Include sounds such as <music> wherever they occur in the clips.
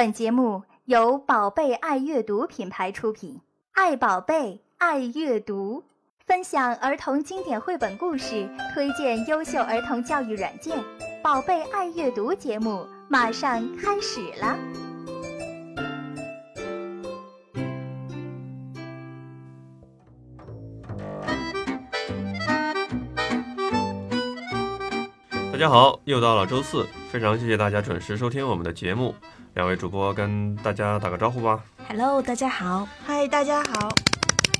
本节目由宝贝爱阅读品牌出品，爱宝贝，爱阅读，分享儿童经典绘本故事，推荐优秀儿童教育软件。宝贝爱阅读节目马上开始了。大家好，又到了周四，非常谢谢大家准时收听我们的节目。两位主播跟大家打个招呼吧。Hello，大家好。嗨，大家好。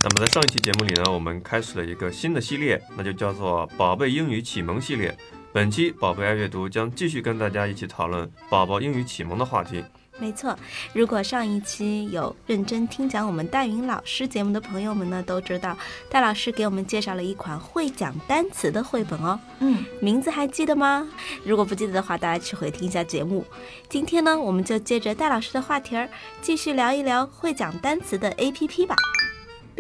那么在上一期节目里呢，我们开始了一个新的系列，那就叫做“宝贝英语启蒙系列”。本期宝贝爱阅读将继续跟大家一起讨论宝宝英语启蒙的话题。没错，如果上一期有认真听讲我们戴云老师节目的朋友们呢，都知道戴老师给我们介绍了一款会讲单词的绘本哦。嗯，名字还记得吗？如果不记得的话，大家去回听一下节目。今天呢，我们就接着戴老师的话题儿，继续聊一聊会讲单词的 APP 吧。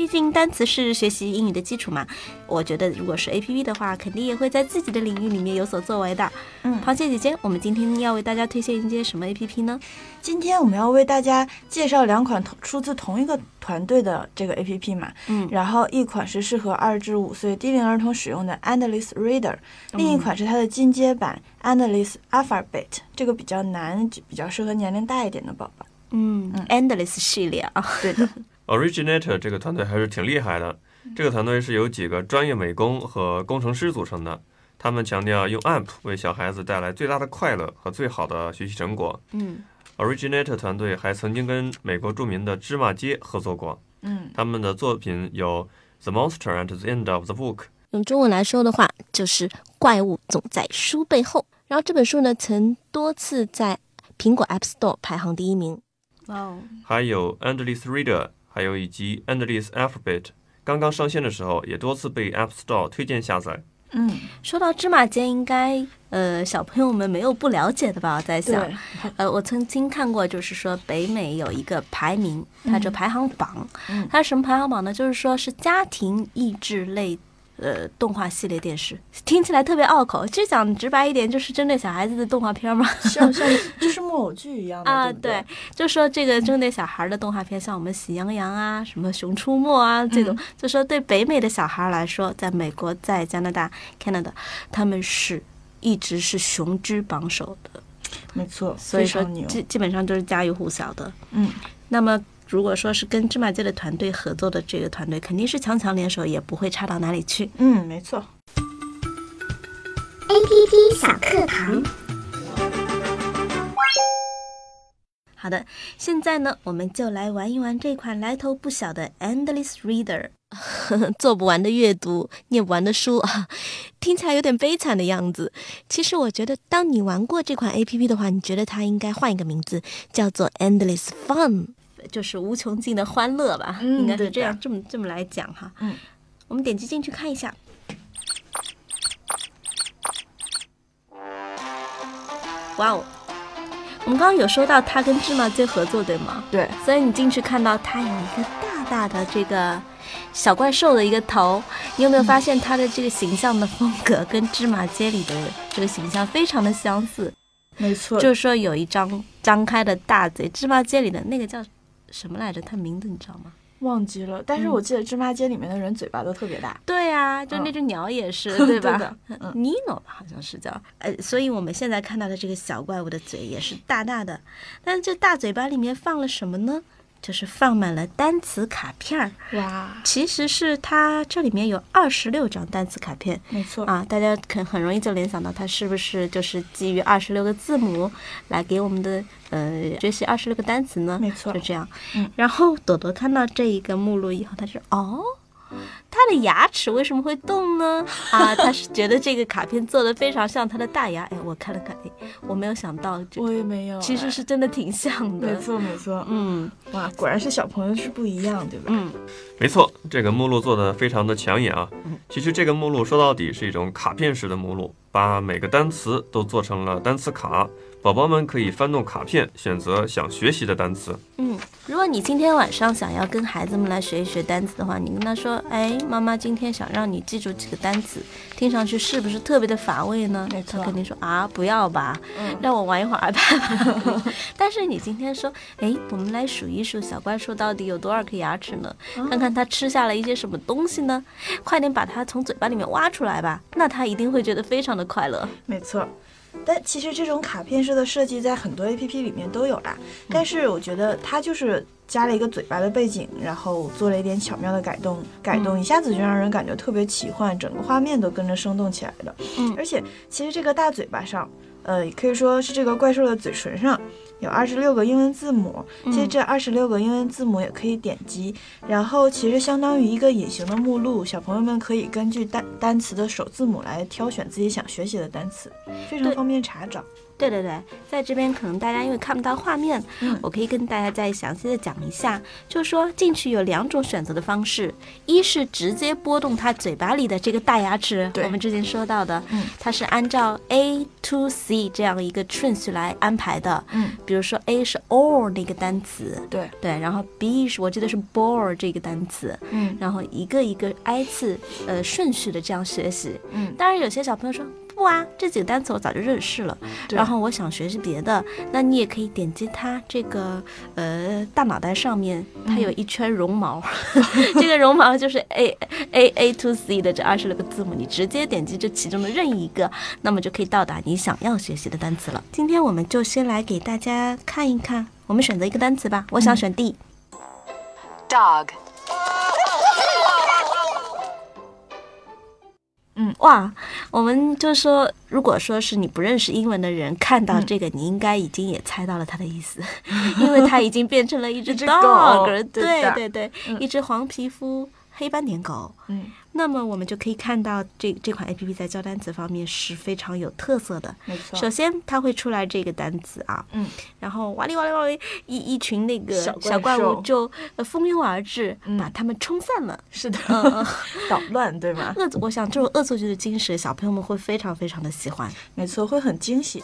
毕竟单词是学习英语的基础嘛，我觉得如果是 A P P 的话，肯定也会在自己的领域里面有所作为的。嗯螃蟹姐姐，我们今天要为大家推荐一些什么 A P P 呢？今天我们要为大家介绍两款同出自同一个团队的这个 APP 嘛，嗯然后一款是适合二至五岁低龄儿童使用的 Endless Reader，另一款是它的进阶版 Endless Alphabet，这个比较难，就比较适合年龄大一点的宝宝。嗯 e n d l e s s 系列啊。对的，<laughs> Originator 这个团队还是挺厉害的。这个团队是由几个专业美工和工程师组成的，他们强调用 App 为小孩子带来最大的快乐和最好的学习成果。嗯 Originator 团队还曾经跟美国著名的芝麻街合作过，嗯，他们的作品有《The Monster at the End of the Book》。用中文来说的话，就是怪物总在书背后。然后这本书呢，曾多次在苹果 App Store 排行第一名。哇哦，还有 Endless Reader，还有以及 Endless Alphabet，刚刚上线的时候也多次被 App Store 推荐下载。嗯，说到芝麻街，应该呃小朋友们没有不了解的吧？我在想，呃，我曾经看过，就是说北美有一个排名，它这排行榜，嗯它是什么排行榜呢？就是说是家庭益智类。呃，动画系列电视听起来特别拗口，其实讲直白一点，就是针对小孩子的动画片嘛。像像 <laughs> 就是木偶剧一样的啊，对？就说这个针对小孩的动画片，像我们《喜羊羊》啊、什么《熊出没》啊这种，就说对北美的小孩来说，在美国、在加拿大、Canada，他们是一直是雄居榜首的，没错，所以说。基基本上都是家喻户晓的。嗯，那么如果说是跟芝麻街的团队合作的这个团队，肯定是强强联手，也不会差到哪里去。嗯，没错。APP 小课堂。好的，现在呢，我们就来玩一玩这款来头不小的 Endless Reader，<laughs> 做不完的阅读，念不完的书啊，听起来有点悲惨的样子。其实我觉得，当你玩过这款 APP 的话，你觉得它应该换一个名字，叫做 Endless Fun，就是无穷尽的欢乐吧，嗯应该是这样这么这么来讲哈。嗯，我们点击进去看一下。哇哦！我们刚刚有说到他跟芝麻街合作，对吗？对，所以你进去看到他有一个大大的这个小怪兽的一个头，你有没有发现他的这个形象的风格跟芝麻街里的这个形象非常的相似？没错。就是说有一张张开的大嘴，芝麻街里的那个叫什么来着？他名字你知道吗？忘记了，但是嗯我记得芝麻街里面的人嘴巴都特别大。对啊，就那嗯只鸟也是，<laughs> 对吧？的，嗯，尼诺吧，好像是叫，呃，所以我们现在看到的这个小怪物的嘴也是大大的，但是这大嘴巴里面放了什么呢？就是放满了单词卡片儿。哇，其实是它这里面有二十六张单词卡片没错，啊，大家可很容易就联想到它是不是就是基于二十六个字母来给我们的呃学习二十六个单词呢？没错就这样。嗯，然后朵朵看到这一个目录以后，他说：“哦，他的牙齿为什么会动呢？啊，他是觉得这个卡片做的非常像他的大牙。哎，我看了看，哎，我没有想到，就我也没有，其实是真的挺像的。没错没错，嗯哇，果然是小朋友是不一样，对吧？嗯，没错，这个目录做的非常的抢眼啊。其实这个目录说到底是一种卡片式的目录，把每个单词都做成了单词卡，宝宝们可以翻动卡片，选择想学习的单词。嗯，如果你今天晚上想要跟孩子们来学一学单词的话，你跟他说：“哎，妈妈今天想让你记住几个单词。”听上去是不是特别的乏味呢？没错他肯定说啊，不要吧，嗯 <laughs> 让我玩一会儿 iPad 吧。但是你今天说，哎，我们来数一数小怪兽到底有多少颗牙齿呢？看看它吃下了一些什么东西呢？快点把它从嘴巴里面挖出来吧，那它一定会觉得非常的快乐。没错。但其实这种卡片式的设计在很多 A P P 里面都有啦，但是我觉得它就是加了一个嘴巴的背景，然后做了一点巧妙的改动，改动一下子就让人感觉特别奇幻，整个画面都跟着生动起来了。嗯而且其实这个大嘴巴上，呃，可以说是这个怪兽的嘴唇上有二十六个英文字母，其实这二十六个英文字母也可以点击，然后其实相当于一个隐形的目录，小朋友们可以根据单单词的首字母来挑选自己想学习的单词，非常方便查找。对对对，在这边可能大家因为看不到画面，嗯我可以跟大家再详细的讲一下，就是说进去有两种选择的方式，一是直接拨动他嘴巴里的这个大牙齿，我们之前说到的，嗯它是按照 A to C 这样一个顺序来安排的，嗯，比如说 A 是 all 那个单词，对，对，然后 B 是我记得是 ball 这个单词，嗯然后一个一个挨次呃顺序的这样学习，嗯，当然有些小朋友说。不啊，这几个单词我早就认识了，然后我想学习别的，那你也可以点击它这个呃大脑袋上面，它有一圈绒毛，<laughs> 这个绒毛就是 A A A to C 的这二十六个字母，你直接点击这其中的任意一个，那么就可以到达你想要学习的单词了。今天我们就先来给大家看一看，我们选择一个单词吧，我想选 D。dog, 嗯，哇，我们就说，如果说是你不认识英文的人看到这个，你应该已经也猜到了它的意思，<laughs> 因为它已经变成了一只只 dog，对对对对，一只黄皮肤黑斑点狗。嗯，那么我们就可以看到这这款 A P P 在教单词方面是非常有特色的。没错。首先，它会出来这个单词啊，嗯，然后哇哩哇哩哇哩，一一群那个小怪物就呃蜂拥而至，嗯把它们冲散了。是的，<laughs> 捣乱对吗？恶，我想这种恶作剧的精神，小朋友们会非常非常的喜欢。没错，会很惊喜。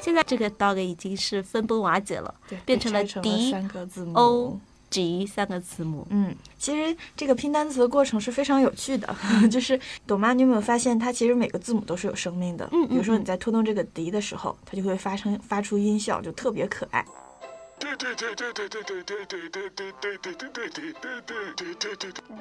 现在这个 dog 已经是分崩瓦解了，对，变成了被拆成 D 三个字母。O G 三个字母。嗯，其实这个拼单词的过程是非常有趣的，<laughs> 就是朵妈，你有没有发现它其实每个字母都是有生命的？嗯嗯比如说嗯你在拖动这个 D 的时候，它就会发生发出音效，就特别可爱。对对对对对对对对对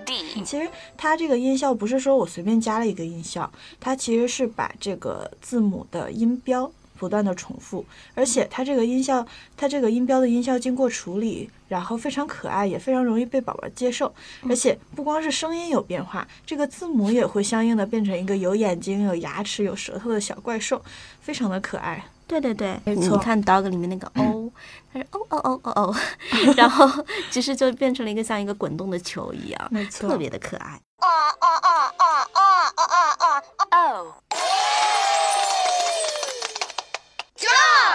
对其实它这个音效不是说我随便加了一个音效，它其实是把这个字母的音标不断的重复，而且它这个音效，它这个音标的音效经过处理，然后非常可爱，也非常容易被宝宝接受。而且不光是声音有变化，这个字母也会相应的变成一个有眼睛、有牙齿、有舌头的小怪兽，非常的可爱。对对对，没错你看 dog 里面那个 O，它是哦哦哦哦哦，<laughs> 然后其实就变成了一个像一个滚动的球一样，没错特别的可爱。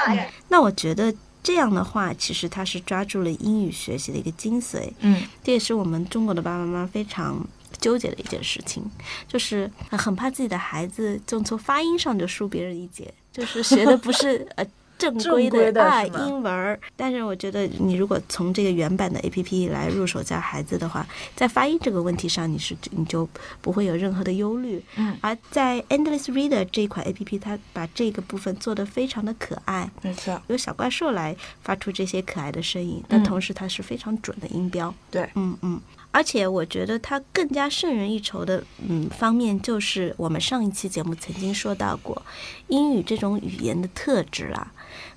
O, 那我觉得这样的话，其实他是抓住了英语学习的一个精髓。嗯，这也是我们中国的爸爸妈妈非常纠结的一件事情，就是呃很怕自己的孩子就从发音上就输别人一截，就是学的不是呃。正规的的啊英文儿，但是我觉得你如果从这个原版的 A P P 来入手教孩子的话，在发音这个问题上，你是你就不会有任何的忧虑。嗯。而在 Endless Reader 这一款 A P P，它把这个部分做得非常的可爱，没错，由小怪兽来发出这些可爱的声音，但同时它是非常准的音标。对，嗯嗯，而且我觉得它更加胜人一筹的嗯方面，就是我们上一期节目曾经说到过，英语这种语言的特质啦，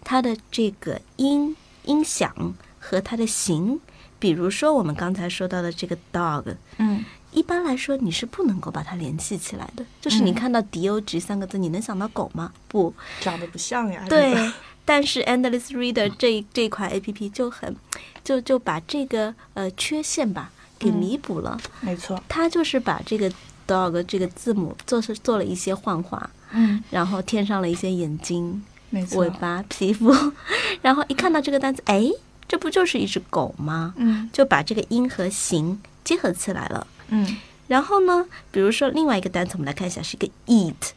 它的这个音音响和它的形，比如说我们刚才说到的这个 dog，嗯，一般来说你是不能够把它联系起来的，就是你嗯看到 d o g 三个字，你能想到狗吗？不，长得不像呀。对，但是 Endless Reader 这这款 A P P 就很就就把这个呃缺陷吧给嗯弥补了。没错。他就是把这个 dog 这个字母做是做了一些幻化，嗯，然后添上了一些眼睛、尾。巴、皮肤，<laughs> 然后一看到这个单词，哎，这不就是一只狗吗？嗯就把这个音和形结合起来了。嗯然后呢，比如说另外一个单词，我们来看一下，是一个 eat。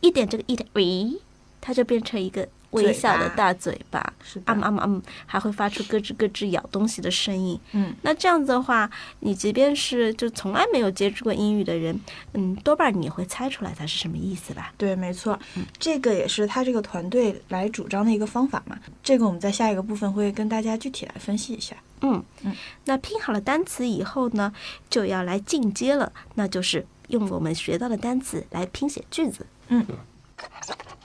一点这个 eat，喂，它就变成一个微笑的大嘴巴，嗯啊嗯啊嗯，还会发出咯吱咯吱咬东西的声音。嗯，那这样子的话，你即便是就从来没有接触过英语的人，嗯，多半你也会猜出来它是什么意思吧？对，没错，嗯这个也是他这个团队来主张的一个方法嘛。这个我们在下一个部分会跟大家具体来分析一下。嗯嗯，那拼好了单词以后呢，就要来进阶了，那就是用我们学到的单词来拼写句子。嗯，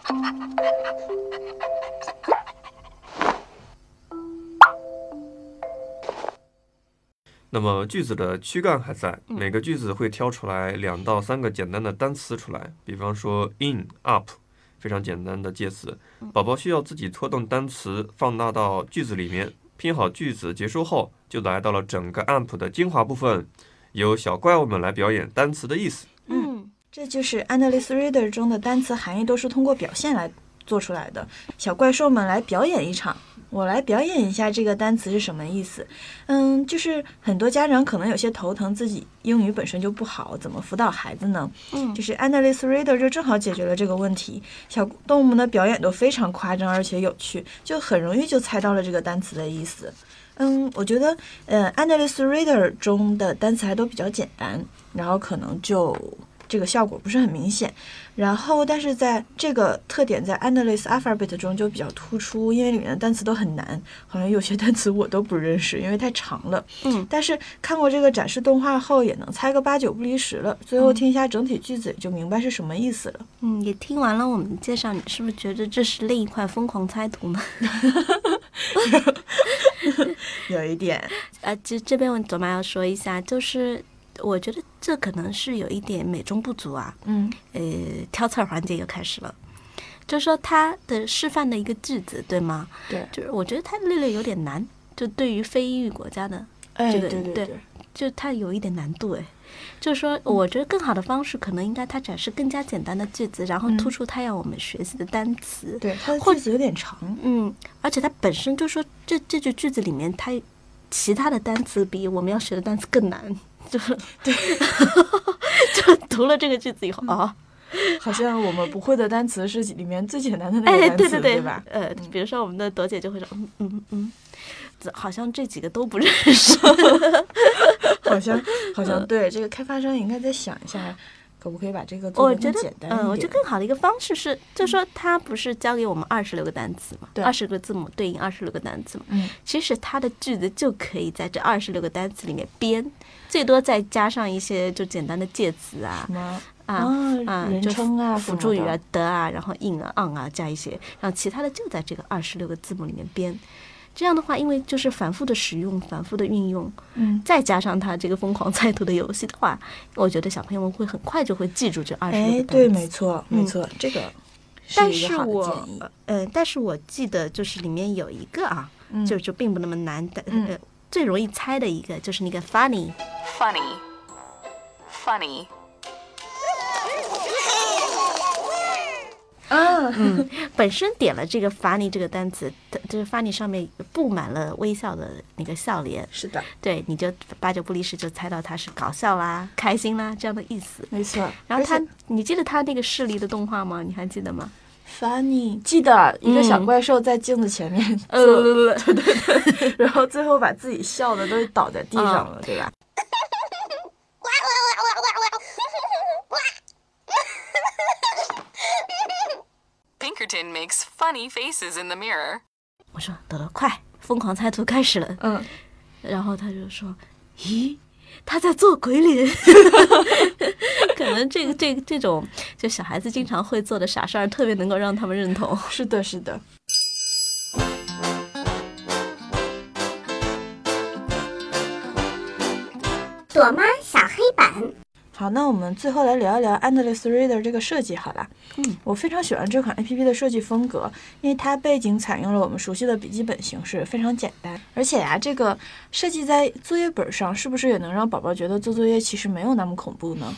<laughs> 那么句子的躯干还在，每个句子会挑出来两到三个简单的单词出来，比方说 in、up，非常简单的介词。宝宝需要自己拖动单词放大到句子里面，拼好句子结束后，就来到了整个 amp 的精华部分，由小怪物们来表演单词的意思。嗯这就是 Endless Reader 中的单词含义都是通过表现来做出来的。小怪兽们来表演一场，我来表演一下这个单词是什么意思。嗯，就是很多家长可能有些头疼，自己英语本身就不好，怎么辅导孩子呢？嗯就是 Endless Reader 就正好解决了这个问题。小动物们的表演都非常夸张而且有趣，就很容易就猜到了这个单词的意思。嗯，我觉得，呃，Endless Reader 中的单词还都比较简单，然后可能就这个效果不是很明显。然后，但是在这个特点在 Endless Alphabet 中就比较突出，因为里面的单词都很难，好像有些单词我都不认识，因为太长了。嗯但是看过这个展示动画后，也能猜个八九不离十了。最后听一下整体句子，也就明白是什么意思了。嗯，也听完了我们的介绍，你是不是觉得这是另一块疯狂猜图呢？<laughs> 有一点，呃，其实这边我总妈要说一下，就是我觉得这可能是有一点美中不足啊。嗯呃，挑刺儿环节又开始了，就是说他的示范的一个句子，对吗？对，就是我觉得他略略有点难，就对于非英语国家的，哎，这个对对对，就他有一点难度哎。就是说，我觉得更好的方式可能应该他展示更加简单的句子，然后突出他要我们学习的单词。对，他的句子有点长。嗯，而且他本身就说这这句句子里面，他其他的单词比我们要学的单词更难，就 <laughs> 是对，就 <laughs> 读了这个句子以后啊，好像我们不会的单词是里面最简单的那个哎，单词，对对吧？呃，比如说我们的朵姐就会说，嗯嗯嗯，这好像这几个都不认识。好像好像对，这个开发商也应该再想一下，可不可以把这个做我简，单嗯，一我觉得更好的一个方式是，就说它不是教给我们二十六个单词嘛，二十个字母对应二十六个单词嘛，嗯，其实它的句子就可以在这二十六个单词里面编，最多再加上一些就简单的介词啊什么？啊啊就称啊辅助语啊的的啊，然后 in 啊 on 啊加一些，然后其他的就在这个二十六个字母里面编。这样的话，因为就是反复的使用、反复的运用，嗯，再加上它这个疯狂猜图的游戏的话，我觉得小朋友们会很快就会记住这二十六哎，个单词。对，没错，没嗯错，这个但是我建议，呃，但是我记得就是里面有一个啊，嗯。就就并不那么难的，嗯。呃，最容易猜的一个就是那个 funny，funny, funny, <laughs> 啊，本身点了这个 funny 这个单词，它这个 funny 上面布满了微笑的那个笑脸，是的，对，你就八九不离十就猜到它是搞笑啦、开心啦这样的意思。没错。然后他，你记得他那个视力的动画吗？你还记得吗？Funny 记得一个小嗯怪兽在镜子前面呃做，对对对，<laughs> 然后最后把自己笑的都倒在地上了，对吧？<laughs> Pinkerton makes funny faces in the mirror. 我说朵朵快，疯狂猜图开始了。嗯，然后他就说：“咦，他在做鬼脸。<laughs> ”可能这个这个这种就小孩子经常会做的傻事儿，特别能够让他们认同。是的，是的。朵妈小黑板，好，那我们最后来聊一聊 Endless Reader 这个设计好了。嗯，我非常喜欢这款 APP 的设计风格，因为它背景采用了我们熟悉的笔记本形式，非常简单。而且呀、这个设计在作业本上，是不是也能让宝宝觉得做作业其实没有那么恐怖呢？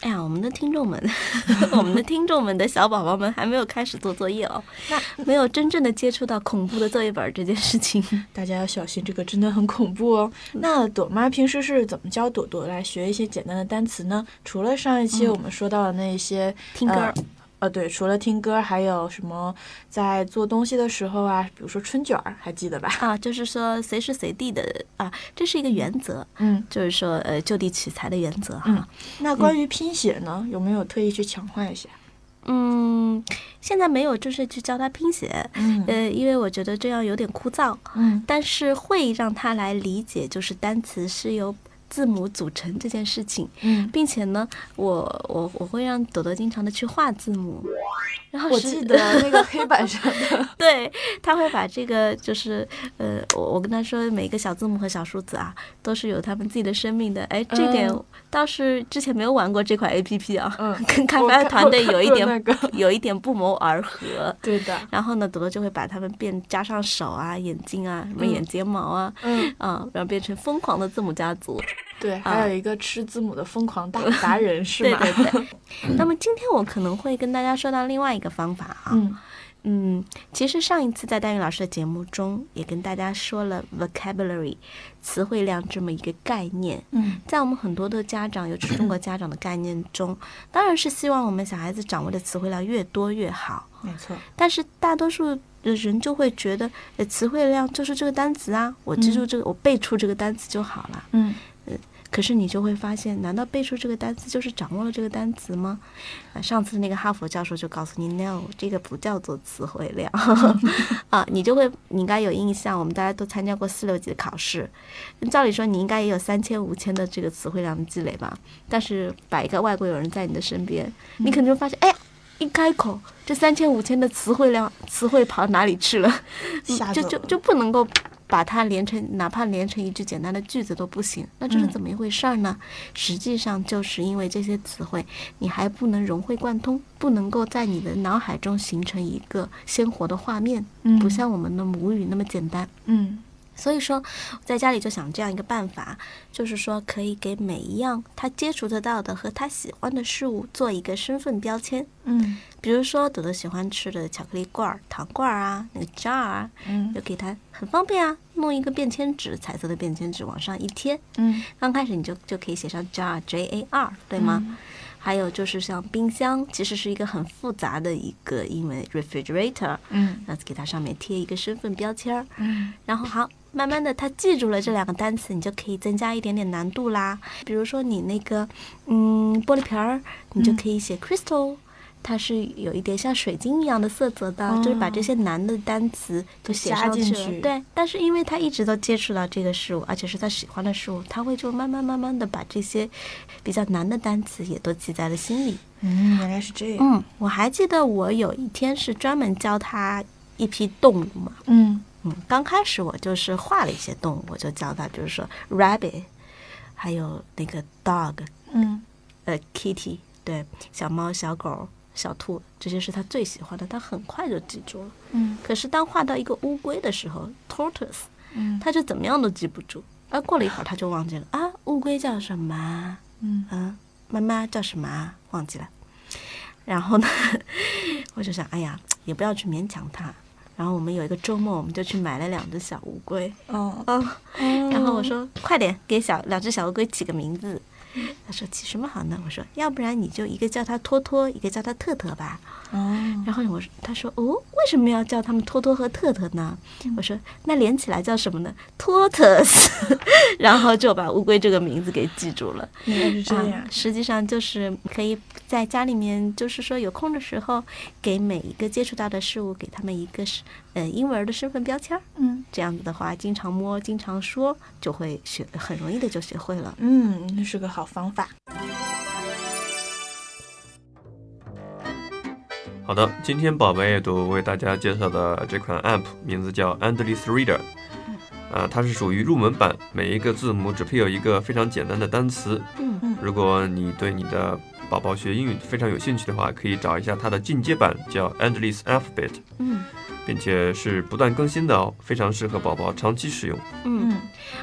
哎呀，我们的听众们，<laughs> 我们的听众们的小宝宝们还没有开始做作业哦，<laughs> 那没有真正的接触到恐怖的作业本儿这件事情。大家要小心，这个真的很恐怖哦。那朵妈平时是怎么教朵朵来学一些简单的单词呢？除了上一期我们说到的那些听歌呃，对，除了听歌，还有什么在做东西的时候啊，比如说春卷儿，还记得吧？啊，就是说随时随地的啊，这是一个原则，嗯就是说呃就地取材的原则哈。嗯那关于拼写呢，有没有特意去强化一下？嗯，现在没有正式去教他拼写，嗯呃，因为我觉得这样有点枯燥，嗯但是会让他来理解，就是单词是由字母组成这件事情，嗯，并且呢，我我我会让朵朵经常的去画字母，然后我记得 <laughs> 那个黑板上的，<laughs> 对，他会把这个就是呃，我我跟他说，每一个小字母和小数字啊，都是有他们自己的生命的。哎，这点嗯倒是之前没有玩过这款 A P P 啊，嗯 <laughs> 跟开发团队有一点、那个有一点不谋而合。对的，然后呢，朵朵就会把它们变加上手啊、眼睛啊、什么嗯眼睫毛啊，嗯，啊，然后变成疯狂的字母家族。对，还有一个吃字母的疯狂大达人 <laughs> 是对吗？对对。<laughs> 那么今天我可能会跟大家说到另外一个方法啊，嗯嗯，其实上一次在戴云老师的节目中也跟大家说了 vocabulary 词汇量这么一个概念，嗯在我们很多的家长，尤其是中国家长的概念中，当然是希望我们小孩子掌握的词汇量越多越好。没错，但是大多数的人就会觉得，呃，词汇量就是这个单词啊，我记住这个，我背出这个单词就好了。嗯可是你就会发现，难道背出这个单词就是掌握了这个单词吗？啊，上次那个哈佛教授就告诉你，no，这个不叫做词汇量 <laughs> 啊，你就会你应该有印象，我们大家都参加过四六级的考试，照理说你应该也有三千五千的这个词汇量的积累吧？但是摆一个外国友人在你的身边，你可能就发现，哎呀。一开口，这三千五千的词汇量，词汇跑哪里去了？就就就不能够把它连成，哪怕连成一句简单的句子都不行。那这是嗯怎么一回事儿呢？实际上就是因为这些词汇你还不能融会贯通，不能够在你的脑海中形成一个鲜活的画面，嗯不像我们的母语那么简单。嗯所以说，在家里就想这样一个办法，就是说可以给每一样他接触得到的和他喜欢的事物做一个身份标签。嗯比如说，朵朵喜欢吃的巧克力罐儿、糖罐儿啊，那个 jar 啊，嗯就给它很方便啊，弄一个便签纸，彩色的便签纸往上一贴，嗯刚开始你就就可以写上 jar J A R，对吗？还有就是像冰箱，其实是一个很复杂的一个英文 refrigerator，嗯那给它上面贴一个身份标签儿，嗯然后好，慢慢的他记住了这两个单词，你就可以增加一点点难度啦。比如说你那个嗯玻璃瓶儿，你就可以写 crystal。它是有一点像水晶一样的色泽的，就是把这些难的单词都写上去了。去对，但是因为他一直都接触到这个事物，而且是他喜欢的事物，他会就慢慢慢慢的把这些比较难的单词也都记在了心里。嗯，原来是这样。嗯，我还记得我有一天是专门教他一批动物嘛，嗯嗯，刚开始我就是画了一些动物，我就教他，比如说 rabbit，还有那个 dog，嗯呃 kitty，对，小猫、小狗、小兔，这些是他最喜欢的，他很快就记住了。嗯可是当画到一个乌龟的时候，tortoise，嗯他就怎么样都记不住。啊过了一会儿，他就忘记了啊，乌龟叫什么啊？嗯啊，妈妈叫什么啊？忘记了。然后呢，<laughs> 我就想，哎呀，也不要去勉强他。然后我们有一个周末，我们就去买了两只小乌龟。哦哦，<laughs> 然后我说，快点给小两只小乌龟起个名字。他说起什么好呢？我说，要不然你就一个叫他托托，一个叫他特特吧。哦然后我，他说，哦，为什么要叫他们托托和特特呢？我说，那连起来叫什么呢？tortoise。<laughs> 然后就把乌龟这个名字给记住了。原来是这样啊。实际上就是可以在家里面，就是说有空的时候，给每一个接触到的事物，给他们一个是呃英文的身份标签儿。嗯这样子的话，经常摸，经常说，就会学，很容易的就学会了。嗯，那是个好方法。好的，今天宝贝阅读为大家介绍的这款 app 名字叫 Endless Reader，啊，它是属于入门版，每一个字母只配有一个非常简单的单词。嗯如果你对你的宝宝学英语非常有兴趣的话，可以找一下它的进阶版，叫 Endless Alphabet，嗯并且是不断更新的哦，非常适合宝宝长期使用。嗯，嗯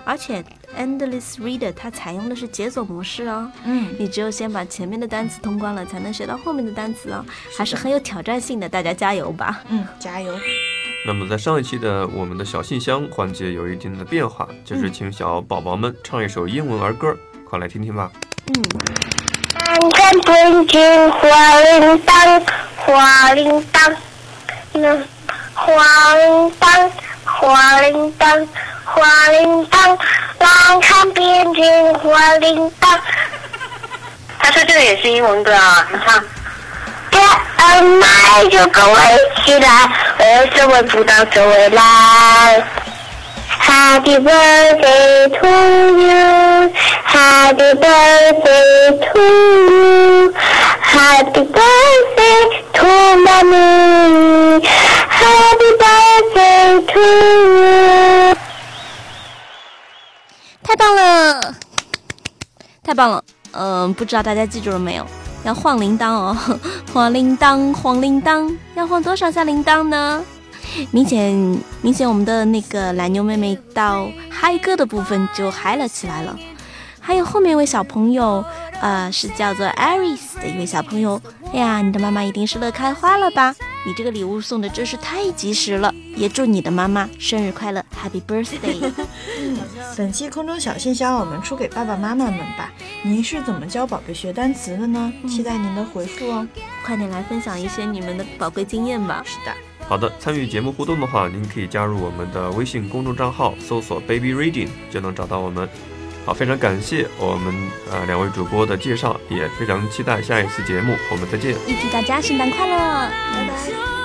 而且 Endless Reader 它采用的是解锁模式哦。嗯，你只有先把前面的单词通关了，才能学到后面的单词哦，还是很有挑战性的。大家加油吧！嗯，加油。那么在上一期的我们的小信箱环节有一定的变化，就是请小宝宝们唱一首英文儿歌，快来听听吧。嗯。三根 bunting 火铃铛，花铃铛，嗯，花铃铛，花铃铛，花铃铛，浪看边境花铃铛。他说这个也是英文歌啊，你看。Get a 麦就跟我一起来，为什么不到这位来？Happy birthday to you, Happy birthday to you, Happy birthday to mommy, Happy birthday to you。太棒了，太棒了！嗯，不知道大家记住了没有？要晃铃铛哦，<laughs> 晃铃铛，晃铃铛，要晃多少下铃铛呢？明显，明显，我们的那个蓝牛妹妹到嗨歌的部分就嗨了起来了。还有后面一位小朋友，呃，是叫做 Aris 的一位小朋友。哎呀，你的妈妈一定是乐开花了吧？你这个礼物送的真是太及时了，也祝你的妈妈生日快乐，Happy Birthday！<laughs> 本期空中小信箱我们出给爸爸妈妈们吧。您是怎么教宝贝学单词的呢？期待您的回复哦。快点来分享一些你们的宝贵经验吧。是的。好的，参与节目互动的话，您可以加入我们的微信公众账号，搜索 Baby Reading 就能找到我们。好，非常感谢我们呃两位主播的介绍，也非常期待下一次节目，我们再见，预祝大家圣诞快乐，拜拜。